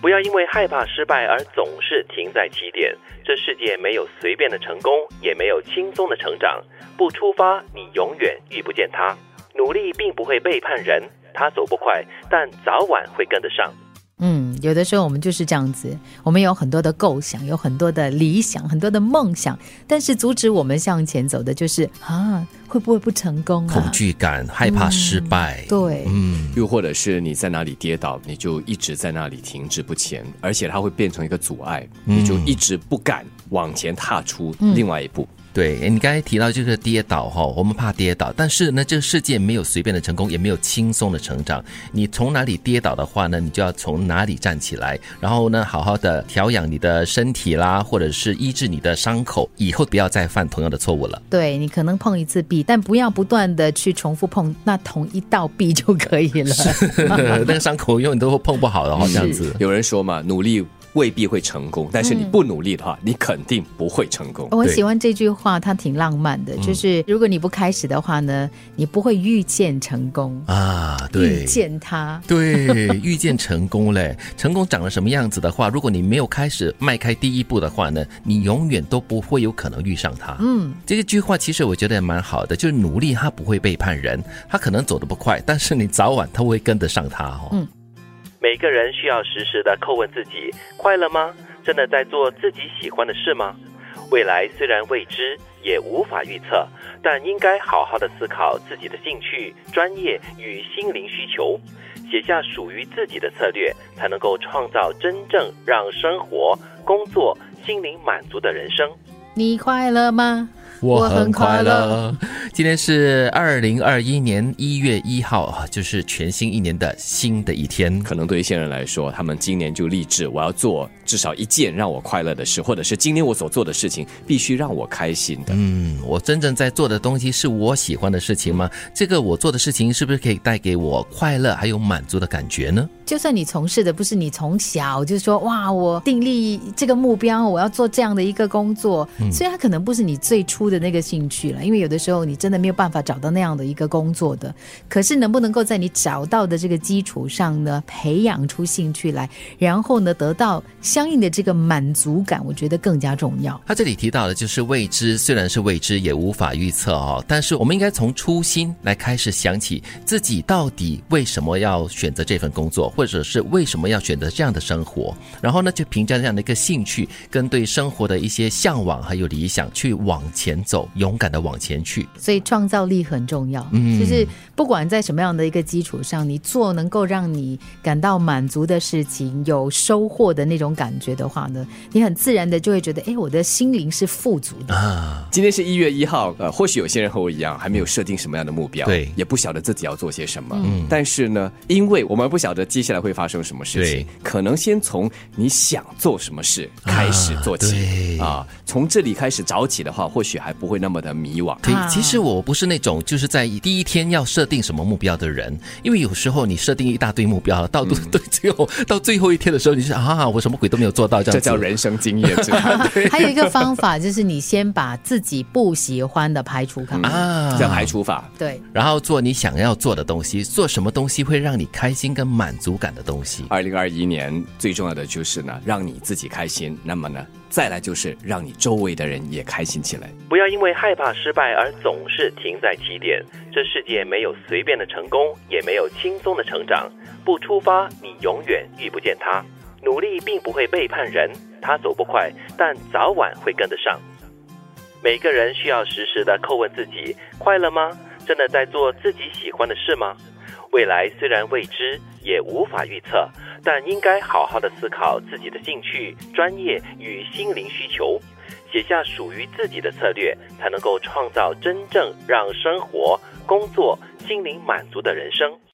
不要因为害怕失败而总是停在起点。这世界没有随便的成功，也没有轻松的成长。不出发，你永远遇不见他。努力并不会背叛人，他走不快，但早晚会跟得上。嗯，有的时候我们就是这样子，我们有很多的构想，有很多的理想，很多的梦想，但是阻止我们向前走的就是啊，会不会不成功啊？恐惧感，害怕失败。对，嗯，又或者是你在哪里跌倒，你就一直在那里停滞不前，而且它会变成一个阻碍，你就一直不敢往前踏出另外一步。对，你刚才提到就是跌倒哈，我们怕跌倒，但是呢，这个世界没有随便的成功，也没有轻松的成长。你从哪里跌倒的话呢，你就要从哪里站起来，然后呢，好好的调养你的身体啦，或者是医治你的伤口，以后不要再犯同样的错误了。对你可能碰一次壁，但不要不断的去重复碰那同一道壁就可以了。那个伤口永远都碰不好的哈，这样子。有人说嘛，努力未必会成功，但是你不努力的话，你肯定不会成功。我喜欢这句话，它挺浪漫的，就是如果你不开始的话呢，你不会遇见成功，啊，对遇，见他。对，遇见成功嘞，成功长了什么样子的话，如果你没有开始迈开第一步的话呢，你永远都不会有可能遇上他。嗯，这句话其实我觉得也蛮好的，就是努力它不会背叛人，它可能走得不快，但是你早晚它会跟得上它哦。嗯每个人需要时时的叩问自己：快乐吗？真的在做自己喜欢的事吗？未来虽然未知，也无法预测，但应该好好的思考自己的兴趣、专业与心灵需求，写下属于自己的策略，才能够创造真正让生活、工作、心灵满足的人生。你快乐吗？我很快乐。今天是二零二一年一月一号啊，就是全新一年的新的一天。可能对一些人来说，他们今年就立志，我要做至少一件让我快乐的事，或者是今天我所做的事情必须让我开心的。嗯，我真正在做的东西是我喜欢的事情吗？这个我做的事情是不是可以带给我快乐还有满足的感觉呢？就算你从事的不是你从小就说哇，我订立这个目标，我要做这样的一个工作，虽然它可能不是你最初的那个兴趣了，因为有的时候你真的没有办法找到那样的一个工作的。可是能不能够在你找到的这个基础上呢，培养出兴趣来，然后呢得到相应的这个满足感，我觉得更加重要。他这里提到的就是未知，虽然是未知，也无法预测哦。但是我们应该从初心来开始想起自己到底为什么要选择这份工作，或者是为什么要选择这样的生活。然后呢，就凭着这样的一个兴趣跟对生活的一些向往还有理想，去往前走，勇敢的往前去。所以创造力很重要，嗯就是不管在什么样的一个基础上，你做能够让你感到满足的事情，有收获的那种感觉的话呢，你很自然的就会觉得，哎，我的心灵是富足的。啊，今天是一月一号，呃，或许有些人和我一样，还没有设定什么样的目标，对也不晓得自己要做些什么。嗯，但是呢，因为我们不晓得接下来会发生什么事情，可能先从你想做什么事开始做起对啊，从这里开始找起的话，或许还不会那么的迷惘。对啊，其实我不是那种就是在第一天要设定什么目标的人，因为有时候你设定一大堆目标，到 对最后到最后一天的时候，你是啊，我什么鬼都没有做到，这样子这叫人生经验，还有一个方法就是你先把自己不喜欢的排除看看。啊叫排除法。对，然后做你想要做的东西，做什么东西会让你开心跟满足感的东西。二零二一年最重要的就是呢，让你自己开心。那么呢，再来就是让你周围的人也开心起来。不要因为害怕失败而总是停在起点。这世界没有随便的成功，也没有轻松的成长。不出发，你永远遇不见他。努力并不会背叛人，他走不快，但早晚会跟得上。每个人需要时时的叩问自己：快乐吗？真的在做自己喜欢的事吗？未来虽然未知，也无法预测，但应该好好的思考自己的兴趣、专业与心灵需求，写下属于自己的策略，才能够创造真正让生活、工作、心灵满足的人生。